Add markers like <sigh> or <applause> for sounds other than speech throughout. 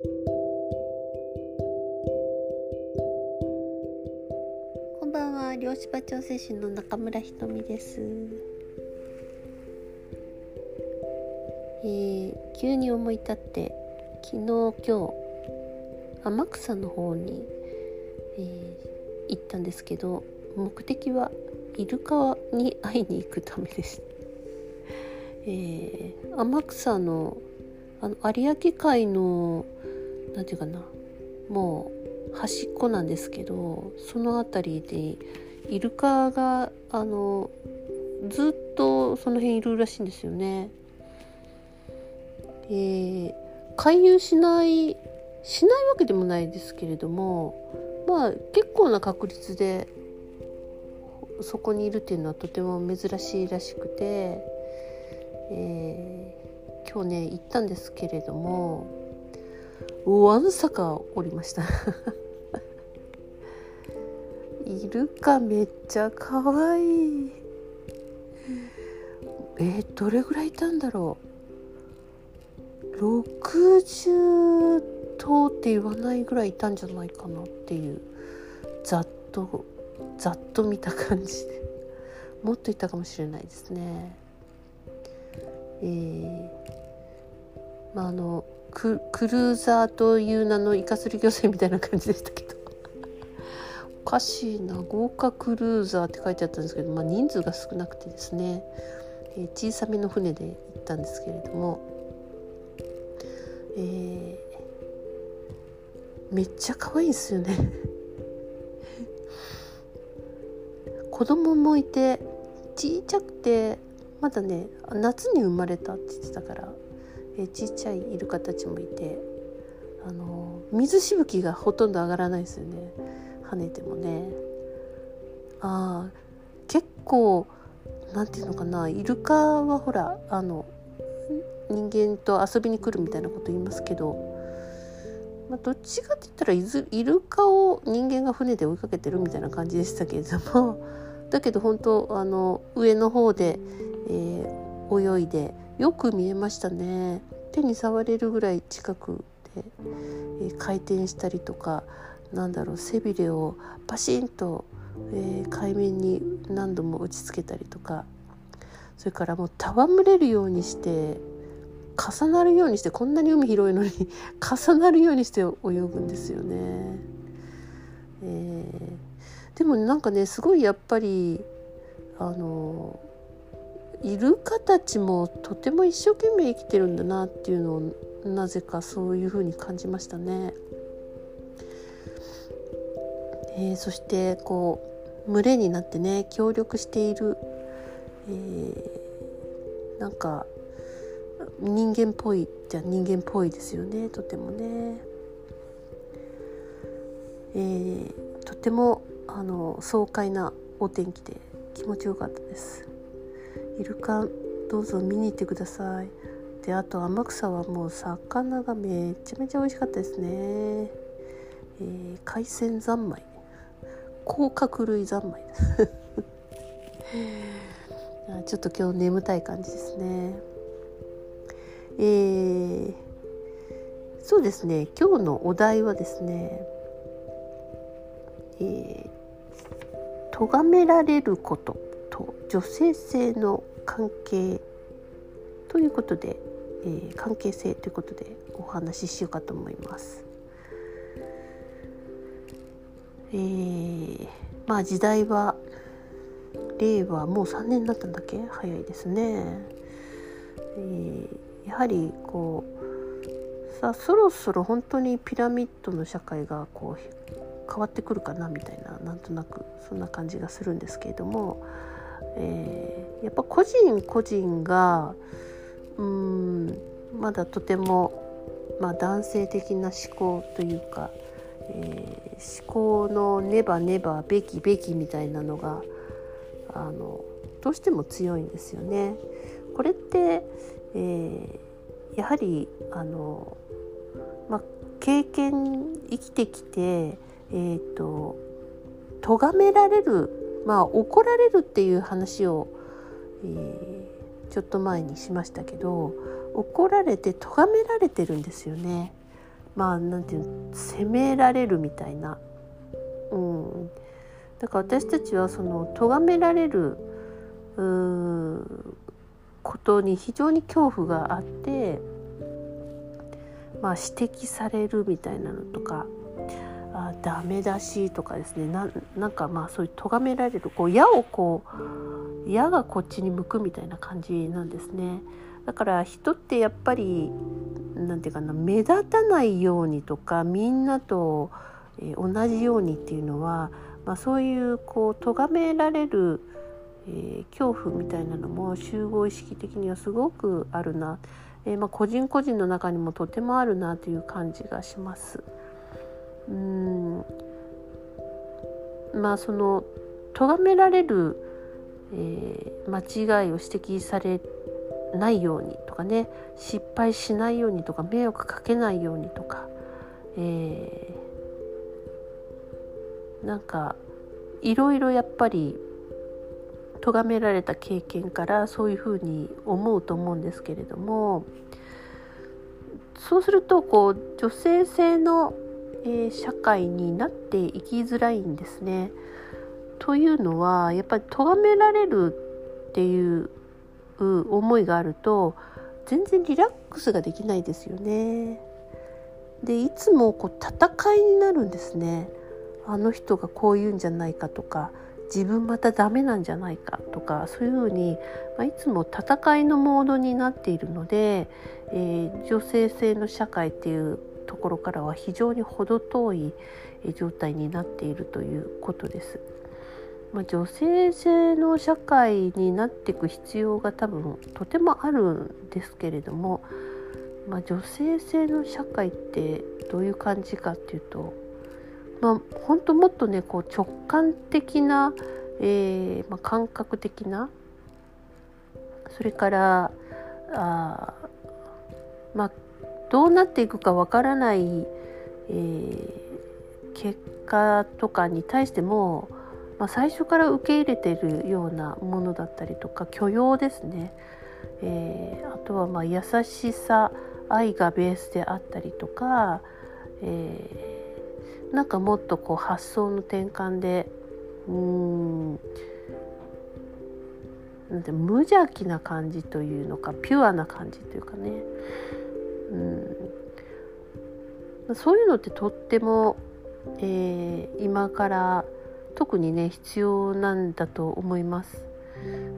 こんばんは漁師場調整士の中村ひとみですえー、急に思い立って昨日今日天草の方に、えー、行ったんですけど目的はイルカに会いに行くためです。えー、天草のあの有明海の何て言うかなもう端っこなんですけどその辺りでイルカがあのずっとその辺いるらしいんですよね。えー、回遊しないしないわけでもないですけれどもまあ結構な確率でそこにいるっていうのはとても珍しいらしくて、えー、今日ね行ったんですけれどもわんさかおりました。イルカめっちゃ可愛いえー、どれぐらいいたんだろう。60頭って言わないぐらいいたんじゃないかなっていうざっとざっと見た感じで。もっといたかもしれないですね。えー、まああのクルーザーという名のイカスリ漁船みたいな感じでしたけど。おかしいな豪華クルーザーって書いてあったんですけど、まあ、人数が少なくてですね、えー、小さめの船で行ったんですけれども、えー、めっちゃ可愛いですよね。子供もいてちっちゃくてまだね夏に生まれたって言ってたから。えちっちゃいイルカたちもいてあの水しぶきがほとんど上がらないですよね。跳ねてもね。あ結構なんていうのかなイルカはほらあの人間と遊びに来るみたいなこと言いますけど、まあ、どっちかって言ったらイルカを人間が船で追いかけてるみたいな感じでしたけれども <laughs> だけど本当あの上の方で、えー、泳いでよく見えましたね。手に触れるぐらい近くで、えー、回転したりとかなんだろう背びれをパシンと、えー、海面に何度も打ちつけたりとかそれからもう戯れるようにして重なるようにしてこんなに海広いのに <laughs> 重なるようにして泳ぐんですよね。えー、でもなんかねすごいやっぱりあのイルカたちもとても一生懸命生きてるんだなっていうのをなぜかそういうふうに感じましたね。えー、そしてこう群れになってね協力している、えー、なんか人間っぽいじゃ人間っぽいですよねとてもね。えー、とてもあの爽快なお天気で気持ちよかったです。イルカどうぞ見に行ってください。であと天草はもう魚がめちゃめちゃ美味しかったですね、えー、海鮮三昧。甲殻類三昧。<laughs> ですちょっと今日眠たい感じですね。えー、そうですね。今日のお題はですね。えー、咎められること。女性性の関係ということで、えー、関係性ということでお話ししようかと思います。えー、まあ時代は令和もう3年になったんだっけ？早いですね。えー、やはりこうさあそろそろ本当にピラミッドの社会がこう変わってくるかなみたいななんとなくそんな感じがするんですけれどもえー、やっぱ個人個人がうんまだとても、まあ、男性的な思考というか、えー、思考のねばねばべきべきみたいなのがあのどうしても強いんですよね。これって、えー、やはりあの、まあ、経験生きてきて、えーと、と咎められるまあ怒られるっていう話を、えー、ちょっと前にしましたけど怒られて咎められてるんですよね。まあなんていうの責められるみたいな、うん、だから私たちはその咎められることに非常に恐怖があって、まあ、指摘されるみたいなのとかあダメだしとかですねなんかまあそういう咎められるこう矢をこう矢がこっちに向くみたいな感じなんですね。だから人ってやっぱり何て言うかな目立たないようにとかみんなと同じようにっていうのは、まあ、そういうこう咎められる、えー、恐怖みたいなのも集合意識的にはすごくあるな、えー、まあ、個人個人の中にもとてもあるなという感じがします。うん。まあその咎められる、えー、間違いを指摘されないようにとかね失敗しないようにとか迷惑かけないようにとか、えー、なんかいろいろやっぱり咎められた経験からそういうふうに思うと思うんですけれどもそうするとこう女性性の、えー、社会になっていきづらいんですね。というのはやっぱり咎められるっていう思いがあると全然リラックスができないですよね。でいつもこう戦いになるんですね。あの人がこう言うんじゃないかとか自分またダメなんじゃないかとかそういうふうに、まあ、いつも戦いのモードになっているので、えー、女性性の社会っていうところからは非常に程遠い状態になっているということです。まあ、女性性の社会になっていく必要が多分とてもあるんですけれども、まあ、女性性の社会ってどういう感じかっていうと、まあ、本当もっとねこう直感的な、えーまあ、感覚的なそれからあまあどうなっていくかわからない、えー、結果とかに対してもまあ、最初から受け入れているようなものだったりとか許容ですね、えー、あとはまあ優しさ愛がベースであったりとか、えー、なんかもっとこう発想の転換でうんなんて無邪気な感じというのかピュアな感じというかね。うん。そういうのってとっても、えー、今から特にね必要なんだと思います。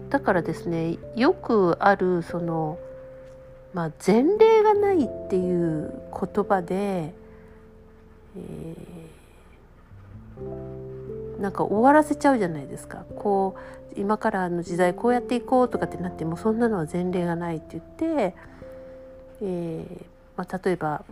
だからですねよくあるそのまあ前例がないっていう言葉で、えー、なんか終わらせちゃうじゃないですか。こう今からの時代こうやっていこうとかってなってもそんなのは前例がないって言って、えーまあ、例えば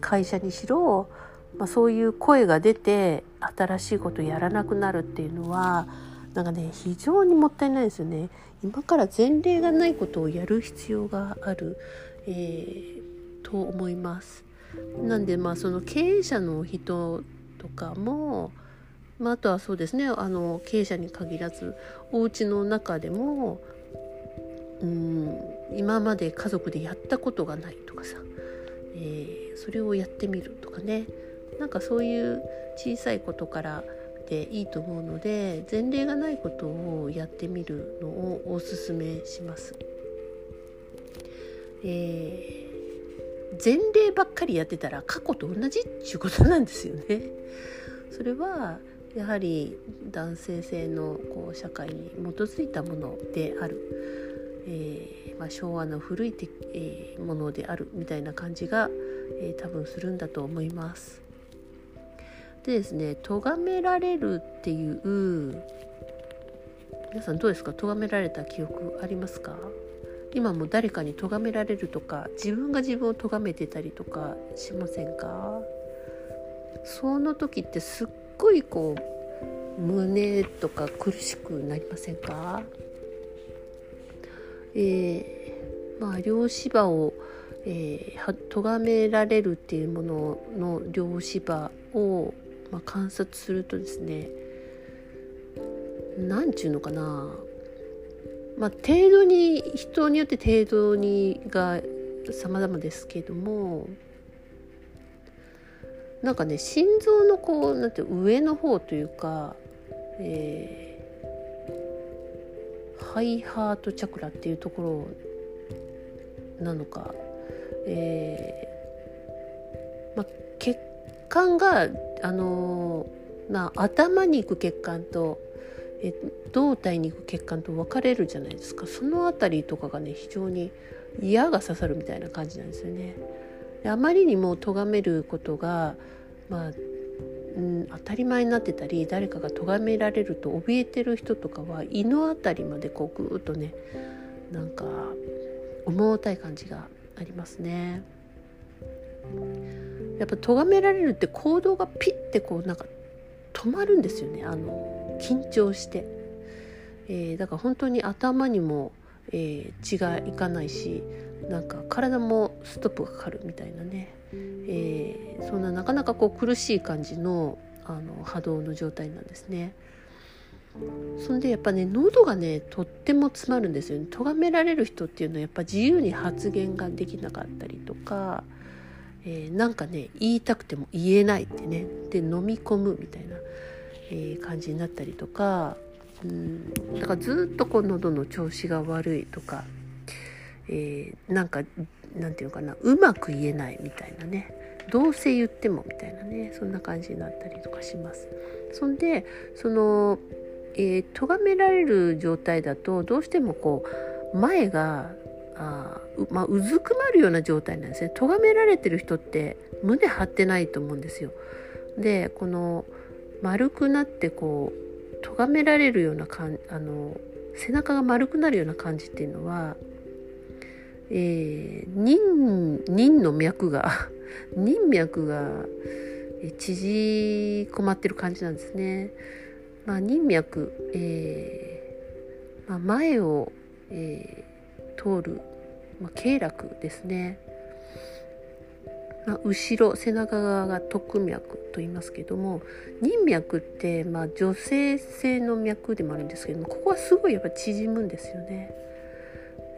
会社にしろまあ、そういう声が出て新しいことやらなくなるっていうのはなんかね非常にもったいないですよね。今から前例がないことをやる必要がある、えー、と思います。なんでまあその経営者の人とかも、まあ、あとはそうですねあの経営者に限らずお家の中でもうん今まで家族でやったことがないとかさ、えー、それをやってみるとかねなんかそういう小さいことからでいいと思うので前例がないことをやってみるのをおすすめします。えー、前例ばっかりやってたら過去と同じっていうことなんですよね。それはやはり男性性のこう社会に基づいたものである、えー、まあ、昭和の古いて、えー、ものであるみたいな感じが、え多分するんだと思います。でですね咎められるっていう皆さんどうですか？咎められた記憶ありますか？今も誰かに咎められるとか自分が自分を咎めてたりとかしませんか？その時ってすっごいこう胸とか苦しくなりませんか？えー、まあ両芝をえー、咎められるっていうものの両芝をまあ、観察するとですね何ちゅうのかな。まあ程度に人によって程度にが様々ですけどもなんかね心臓のこうなんて上の方というか、えー、ハイハートチャクラっていうところなのか、えーま、血管が、あのー、まあ、頭に行く血管とえ胴体に行く血管と分かれるじゃないですかその辺りとかがね非常に矢が刺さるみたいな感じなんですよね。あまりにも咎めることが、まあうん、当たり前になってたり誰かが咎められると怯えてる人とかは胃の辺りまでこうグーッとねなんか重たい感じがありますね。やっぱ咎められるって行動がピッてこうなんか止まるんですよねあの緊張して、えー、だから本当に頭にも、えー、血がいかないしなんか体もストップがかかるみたいなね、えー、そんななかなかこう苦しい感じのあの波動の状態なんですね。そんでやっぱね喉がねとっても詰まるんですよね。咎められる人っていうのはやっぱ自由に発言ができなかったりとか、えー、なんかね言いたくても言えないってねで飲み込むみたいな、えー、感じになったりとかうんだからずっとこう喉の調子が悪いとか、えー、なんかなんていうかなうまく言えないみたいなねどうせ言ってもみたいなねそんな感じになったりとかします。そんでその、えー、咎められる状態だとどうしてもこう前があまあ、うずくまるような状態なんですね咎められてる人って胸張ってないと思うんですよ。でこの丸くなってこう咎められるような感あの背中が丸くなるような感じっていうのは、えー、任任の脈が <laughs> 任脈が縮こまってる感じなんですね。まあ、任脈、えーまあ、前を、えー、通るまあ、経絡ですね、まあ、後ろ背中側が特脈と言いますけども任脈って、まあ、女性性の脈でもあるんですけどもここはすごいやっぱ縮むんですよね。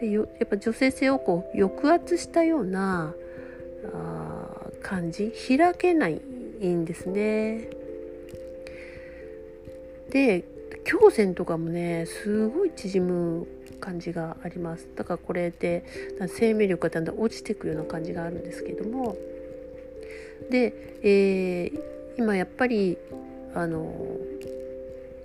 でやっぱ女性性をこう抑圧したようなあ感じ開けないんですね。で胸腺とかもねすごい縮む感じがありますだからこれで生命力がだんだん落ちていくような感じがあるんですけどもで、えー、今やっぱりあの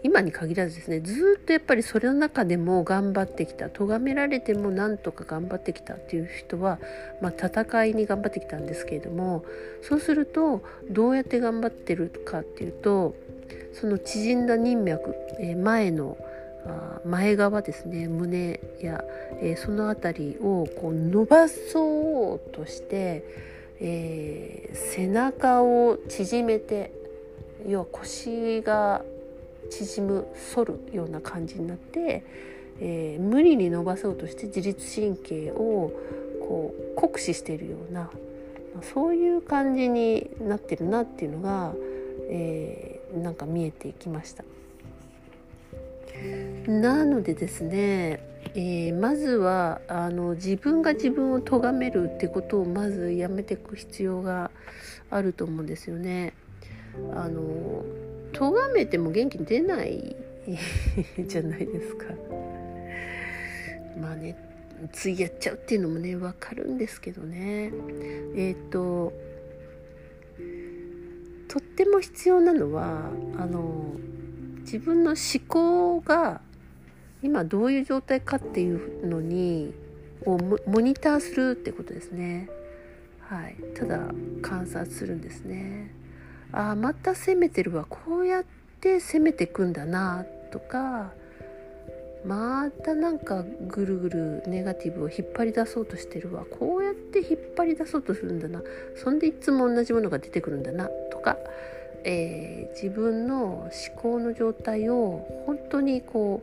今に限らずですねずっとやっぱりそれの中でも頑張ってきた咎められてもなんとか頑張ってきたっていう人は、まあ、戦いに頑張ってきたんですけれどもそうするとどうやって頑張ってるかっていうとその縮んだ人脈、え、前の前側ですね胸や、え、その辺りをこう伸ばそうとして、えー、背中を縮めて要は腰が縮む反るような感じになって、えー、無理に伸ばそうとして自律神経をこう酷使しているようなそういう感じになってるなっていうのが、えー、なんか見えてきました。なのでですね、えー、まずはあの自分が自分を咎めるってことをまずやめていく必要があると思うんですよね。あの咎めても元気に出ないじゃないですか。まあねついやっちゃうっていうのもね分かるんですけどね。えっ、ー、ととっても必要なのはあの自分の思考が今どういう状態かっていうのにをモニターするってことですね。はい、ただ観察するんですね。あまた攻めてるわ。こうやって攻めていくんだなとかまたなんかぐるぐるネガティブを引っ張り出そうとしてるわ。こうやって引っ張り出そうとするんだな。そんでいつも同じものが出てくるんだなとかえー、自分の思考の状態を本当にこ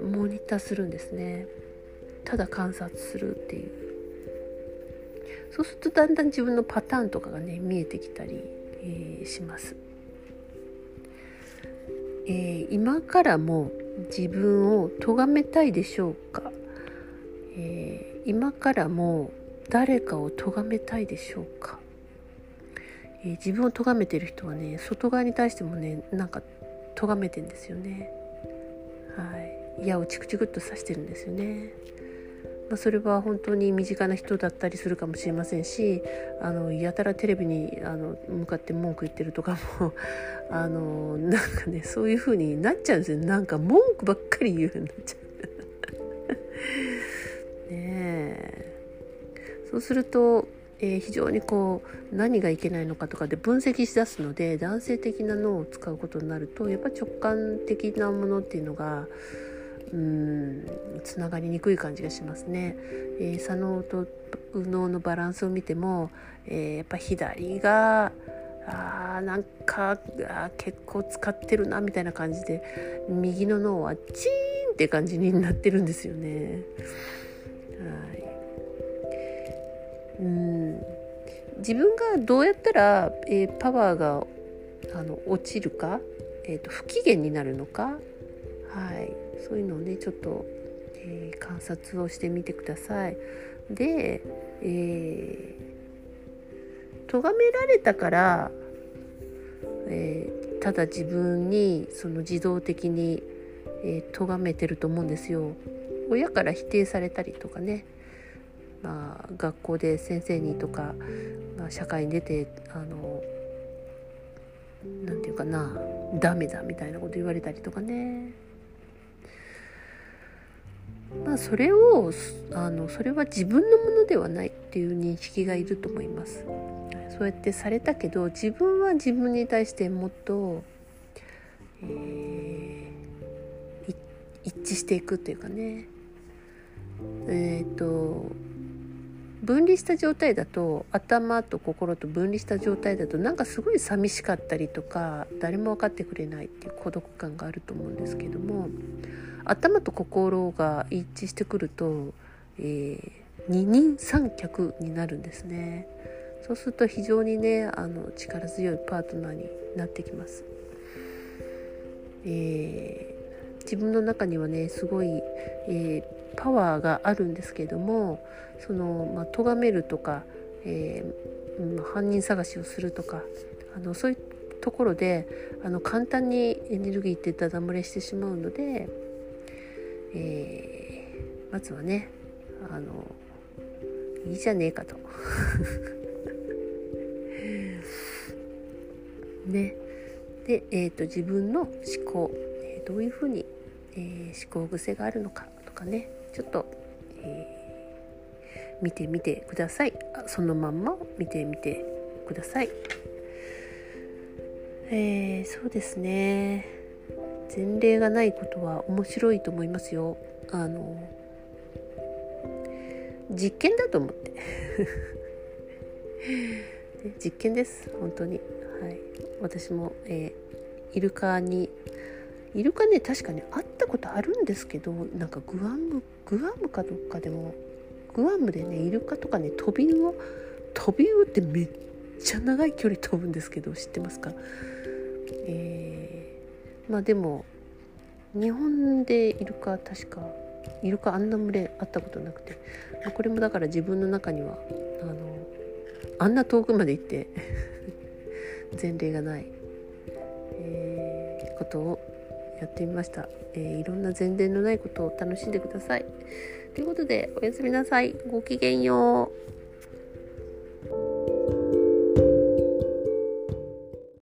うモニターするんですね。ただ観察するっていう。そうするとだんだん自分のパターンとかがね見えてきたり、えー、します、えー、今からも自分を咎めたいでしょうか、え今からも誰かを咎めたいでしょうか？えー、自分を咎めてる人はね外側に対してもねなんか咎めてんですよね。はい。矢をチクチクっと刺してるんですよね。まあ、それは本当に身近な人だったりするかもしれませんしあのやたらテレビにあの向かって文句言ってるとかも <laughs> あのなんかねそういう風になっちゃうんですよなんか文句ばっかり言うようになっちゃう。<laughs> ねえそうするとえー、非常にこう何がいけないのかとかで分析しだすので男性的な脳を使うことになるとやっぱ直感的なものっていうのがうんつながりにくい感じがしますね。えー、左脳と右脳のバランスを見ても、えー、やっぱ左があなんかあ結構使ってるなみたいな感じで右の脳はチーンって感じになってるんですよね。はいうん自分がどうやったら、えー、パワーがあの落ちるか、えーと不機嫌になるのか、はい、そういうのをねちょっと、えー、観察をしてみてください。で、えー、咎められたから、えー、ただ自分にその自動的に、えー、咎めてると思うんですよ。親から否定されたりとかね、まあ、学校で先生にとか、まあ、社会に出てあのなんていうかなダメだみたいなこと言われたりとかねまあ、それをあのそれは自分のものではないっていう認識がいると思います。そうやってされたけど自分は自分に対してもっと、えー、一致していくというかねえっ、ー、と分離した状態だと頭と心と分離した状態だとなんかすごい寂しかったりとか誰も分かってくれないっていう孤独感があると思うんですけども頭と心が一致してくると、えー、二人三脚になるんですね。そうすると非常にねあの力強いパートナーになってきます、えー、自分の中にはねすごい、えー、パワーがあるんですけどもその、まあ、咎めるとか、えー、犯人探しをするとかあのそういうところであの簡単にエネルギーってダダ漏れしてしまうのでえー、まずはねあのいいじゃねえかと。<laughs> ね。で、えーと、自分の思考、え、どういうふうに、えー、思考癖があるのかとかねちょっと、えー、見てみてください。そのまんま見てみてください。えー、そうですね。前例がないことは面白いと思いますよ。あの実験だと思って。<laughs> 実験です。本当に。はい。私も、えー、イルカにイルカね確かに会ったことあるんですけどなんかグアムグアムかどっかでもグアムでねイルカとかね飛び魚飛び魚ってめっちゃ長い距離飛ぶんですけど知ってますか？えーまあでも日本でイルカ確かイルカあんな群れあったことなくて、まあ、これもだから自分の中にはあのあんな遠くまで行って <laughs> 前例がない、えー、ことをやってみました、えー、いろんな前例のないことを楽しんでください。ということでおやすみなさい。ごきげんよう。